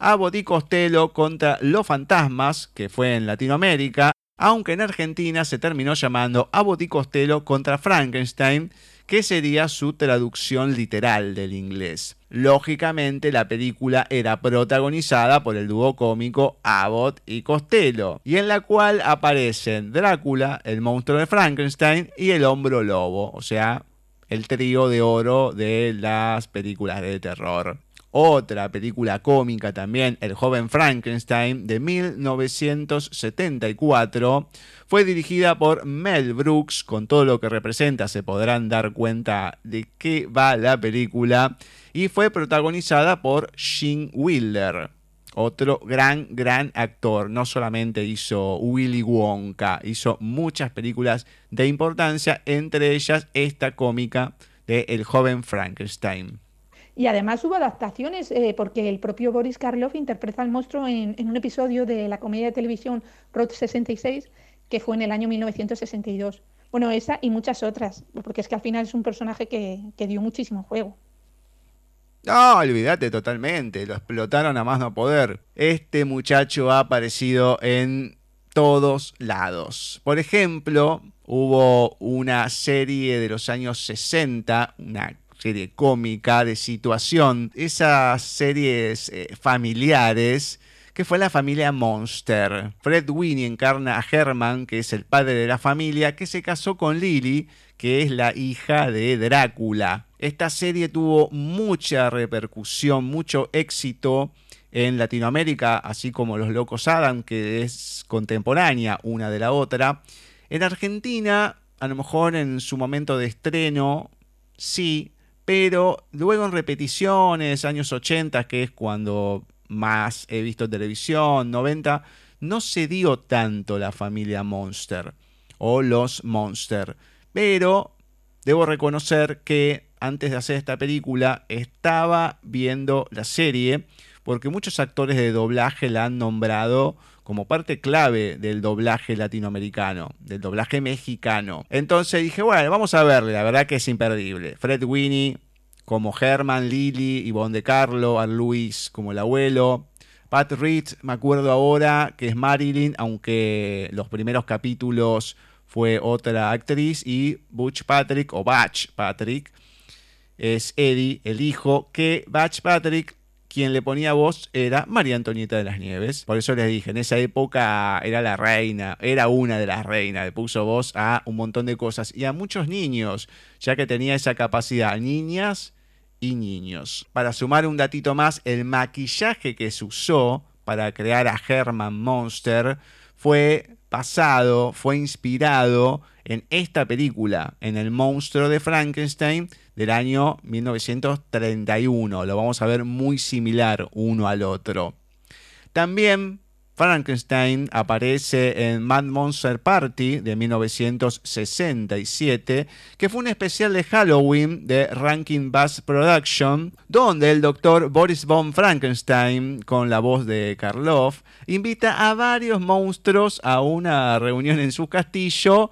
a Boti Costello contra Los Fantasmas, que fue en Latinoamérica, aunque en Argentina se terminó llamando a Costello contra Frankenstein, que sería su traducción literal del inglés. Lógicamente, la película era protagonizada por el dúo cómico Abbott y Costello, y en la cual aparecen Drácula, el monstruo de Frankenstein y el hombro lobo, o sea, el trío de oro de las películas de terror. Otra película cómica también, El joven Frankenstein, de 1974, fue dirigida por Mel Brooks, con todo lo que representa se podrán dar cuenta de qué va la película, y fue protagonizada por Gene Wilder, otro gran, gran actor. No solamente hizo Willy Wonka, hizo muchas películas de importancia, entre ellas esta cómica de El joven Frankenstein. Y además hubo adaptaciones, eh, porque el propio Boris Karloff interpreta al monstruo en, un episodio de la comedia de televisión Road 66, que fue en el año 1962. Bueno, esa y muchas otras, porque es que al final es un personaje que, que dio muchísimo juego. No, olvídate totalmente, lo explotaron a más no poder. Este muchacho ha aparecido en todos lados. Por ejemplo, hubo una serie de los años 60, una serie cómica de situación, esas series eh, familiares que fue la familia Monster. Fred Winnie encarna a Herman, que es el padre de la familia, que se casó con Lily, que es la hija de Drácula. Esta serie tuvo mucha repercusión, mucho éxito en Latinoamérica, así como Los Locos Adam, que es contemporánea una de la otra. En Argentina, a lo mejor en su momento de estreno, sí, pero luego en repeticiones, años 80, que es cuando más he visto televisión, 90, no se dio tanto la familia Monster o los Monster. Pero debo reconocer que antes de hacer esta película estaba viendo la serie porque muchos actores de doblaje la han nombrado como parte clave del doblaje latinoamericano, del doblaje mexicano. Entonces dije, bueno, vamos a verle, la verdad que es imperdible. Fred Winnie como Herman, Lily, Yvonne de Carlo, a Luis como el abuelo, Pat Reed, me acuerdo ahora que es Marilyn, aunque los primeros capítulos fue otra actriz, y Butch Patrick, o Batch Patrick, es Eddie, el hijo, que Batch Patrick, quien le ponía voz, era María Antonieta de las Nieves. Por eso les dije, en esa época era la reina, era una de las reinas, le puso voz a un montón de cosas y a muchos niños, ya que tenía esa capacidad, niñas y niños. Para sumar un datito más, el maquillaje que se usó para crear a Herman Monster fue basado, fue inspirado en esta película, en El monstruo de Frankenstein del año 1931. Lo vamos a ver muy similar uno al otro. También Frankenstein aparece en Mad Monster Party de 1967, que fue un especial de Halloween de Rankin Bass Production, donde el doctor Boris von Frankenstein, con la voz de Karloff, invita a varios monstruos a una reunión en su castillo,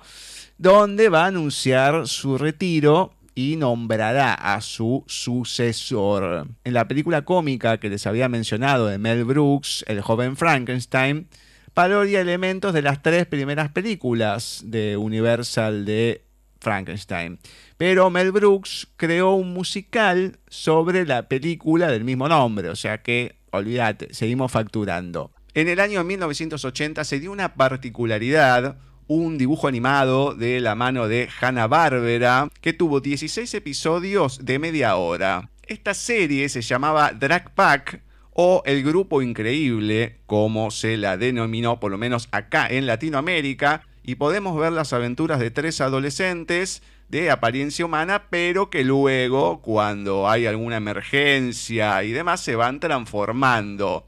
donde va a anunciar su retiro y nombrará a su sucesor. En la película cómica que les había mencionado de Mel Brooks, El joven Frankenstein, parodia elementos de las tres primeras películas de Universal de Frankenstein. Pero Mel Brooks creó un musical sobre la película del mismo nombre, o sea que, olvídate, seguimos facturando. En el año 1980 se dio una particularidad un dibujo animado de la mano de Hanna-Barbera que tuvo 16 episodios de media hora. Esta serie se llamaba Drag Pack o El Grupo Increíble, como se la denominó por lo menos acá en Latinoamérica, y podemos ver las aventuras de tres adolescentes de apariencia humana, pero que luego, cuando hay alguna emergencia y demás, se van transformando.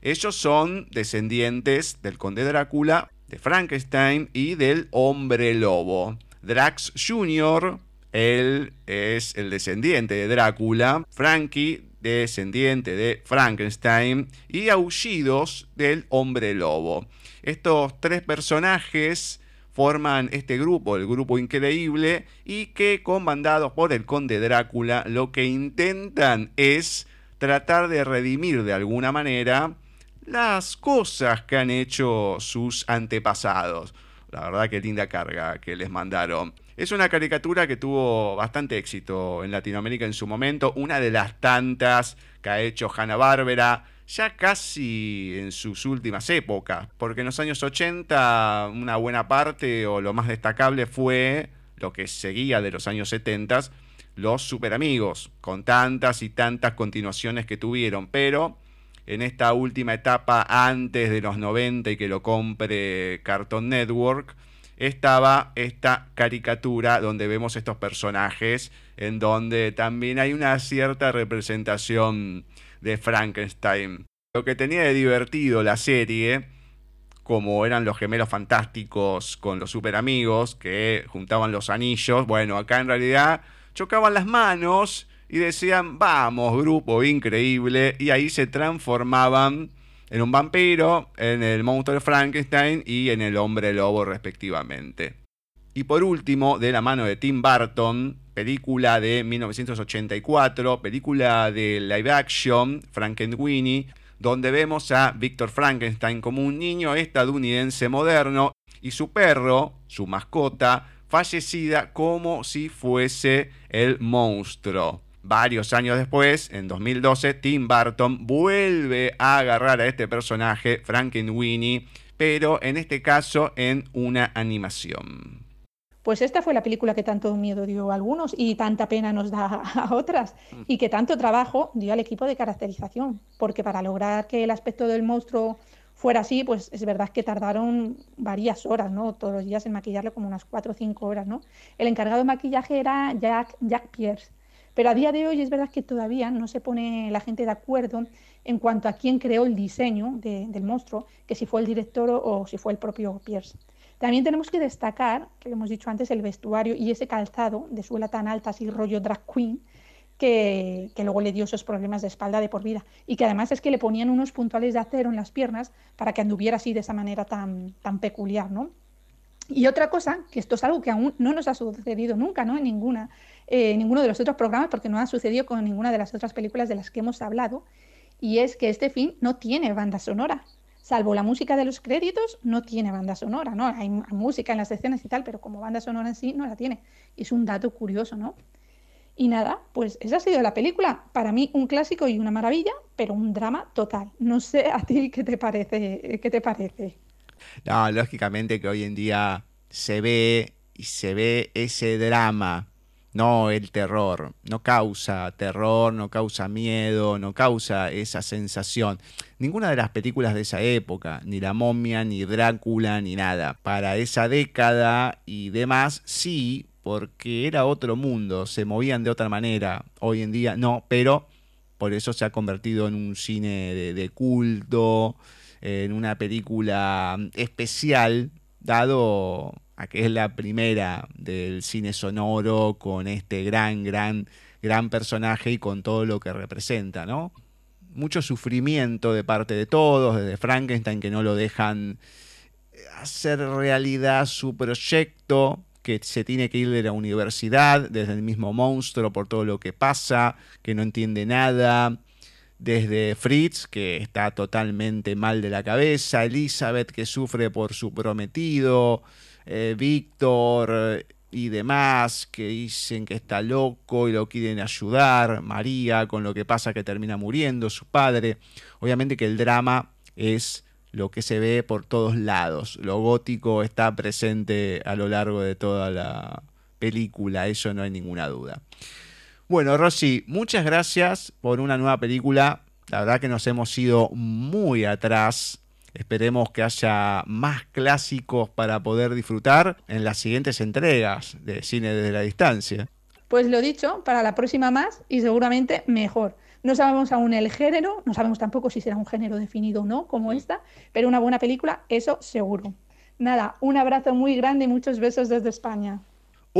Ellos son descendientes del conde Drácula de Frankenstein y del hombre lobo. Drax Jr., él es el descendiente de Drácula, Frankie, descendiente de Frankenstein, y Aullidos del hombre lobo. Estos tres personajes forman este grupo, el grupo increíble, y que comandados por el conde Drácula lo que intentan es tratar de redimir de alguna manera las cosas que han hecho sus antepasados. La verdad que linda carga que les mandaron. Es una caricatura que tuvo bastante éxito en Latinoamérica en su momento, una de las tantas que ha hecho Hanna-Barbera ya casi en sus últimas épocas, porque en los años 80 una buena parte o lo más destacable fue lo que seguía de los años 70, los super amigos, con tantas y tantas continuaciones que tuvieron, pero en esta última etapa antes de los 90 y que lo compre Cartoon Network, estaba esta caricatura donde vemos estos personajes, en donde también hay una cierta representación de Frankenstein. Lo que tenía de divertido la serie, como eran los gemelos fantásticos con los super amigos que juntaban los anillos, bueno, acá en realidad chocaban las manos y decían, vamos, grupo increíble, y ahí se transformaban en un vampiro, en el monstruo Frankenstein y en el hombre lobo respectivamente. Y por último, de la mano de Tim Burton, película de 1984, película de live action, Frankenweenie, donde vemos a Victor Frankenstein como un niño estadounidense moderno y su perro, su mascota, fallecida como si fuese el monstruo. Varios años después, en 2012, Tim Burton vuelve a agarrar a este personaje, Frankenweenie, pero en este caso en una animación. Pues esta fue la película que tanto miedo dio a algunos y tanta pena nos da a otras y que tanto trabajo dio al equipo de caracterización, porque para lograr que el aspecto del monstruo fuera así, pues es verdad que tardaron varias horas, ¿no? Todos los días en maquillarlo como unas 4 o 5 horas, ¿no? El encargado de maquillaje era Jack, Jack Pierce Pero a día de hoy es verdad que todavía no se pone la gente de acuerdo en cuanto a quién creó el diseño del monstruo, que si fue el director o, si fue el propio Pierce. También tenemos que destacar, que hemos dicho antes, el vestuario y ese calzado de suela tan alta, así rollo drag queen, que, luego le dio esos problemas de espalda de por vida. Y que además es que le ponían unos puntuales de acero en las piernas para que anduviera así de esa manera tan, tan peculiar, ¿no? Y otra cosa, que esto es algo que aún no nos ha sucedido nunca, ¿no? En ninguna, eh, ninguno de los otros programas, porque no ha sucedido con ninguna de las otras películas de las que hemos hablado, y es que este film no tiene banda sonora. Salvo la música de los créditos, no tiene banda sonora, ¿no? Hay, música en las escenas y tal, pero como banda sonora en sí no la tiene. Es un dato curioso, ¿no? Y nada, pues esa ha sido la película. Para mí un clásico y una maravilla, pero un drama total. No sé a ti qué te parece, qué te parece. No, lógicamente que hoy en día se ve y se ve ese drama no el terror. No causa terror, no causa miedo, no causa esa sensación. Ninguna de las películas de esa época, ni La momia, ni Drácula, ni nada. Para esa década y demás, sí, porque era otro mundo, se movían de otra manera. Hoy en día no, pero por eso se ha convertido en un cine de, de culto, en una película especial, dado a que es la primera del cine sonoro con este gran, gran, gran personaje y con todo lo que representa, ¿no? Mucho sufrimiento de parte de todos, desde Frankenstein que no lo dejan hacer realidad su proyecto, que se tiene que ir de la universidad, desde el mismo monstruo por todo lo que pasa, que no entiende nada, desde Fritz, que está totalmente mal de la cabeza, Elizabeth, que sufre por su prometido, eh, Víctor eh, y demás que dicen que está loco y lo quieren ayudar, María con lo que pasa que termina muriendo, su padre. Obviamente que el drama es lo que se ve por todos lados. Lo gótico está presente a lo largo de toda la película, eso no hay ninguna duda. Bueno, Rosy, muchas gracias por una nueva película. La verdad que nos hemos ido muy atrás Esperemos que haya más clásicos para poder disfrutar en las siguientes entregas de Cine desde la Distancia. Pues lo dicho, para la próxima más y seguramente mejor. No sabemos aún el género, no sabemos tampoco si será un género definido o no, como esta, pero una buena película, eso seguro. Nada, un abrazo muy grande y muchos besos desde España.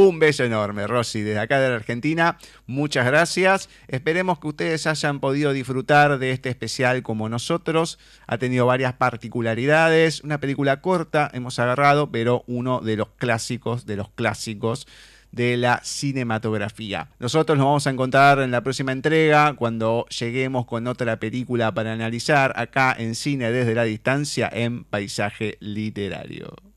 Un beso enorme, Rosy, desde acá de la Argentina. Muchas gracias. Esperemos que ustedes hayan podido disfrutar de este especial como nosotros. Ha tenido varias particularidades. Una película corta hemos agarrado, pero uno de los clásicos de los clásicos de la cinematografía. Nosotros nos vamos a encontrar en la próxima entrega cuando lleguemos con otra película para analizar acá en Cine desde la Distancia en Paisaje Literario.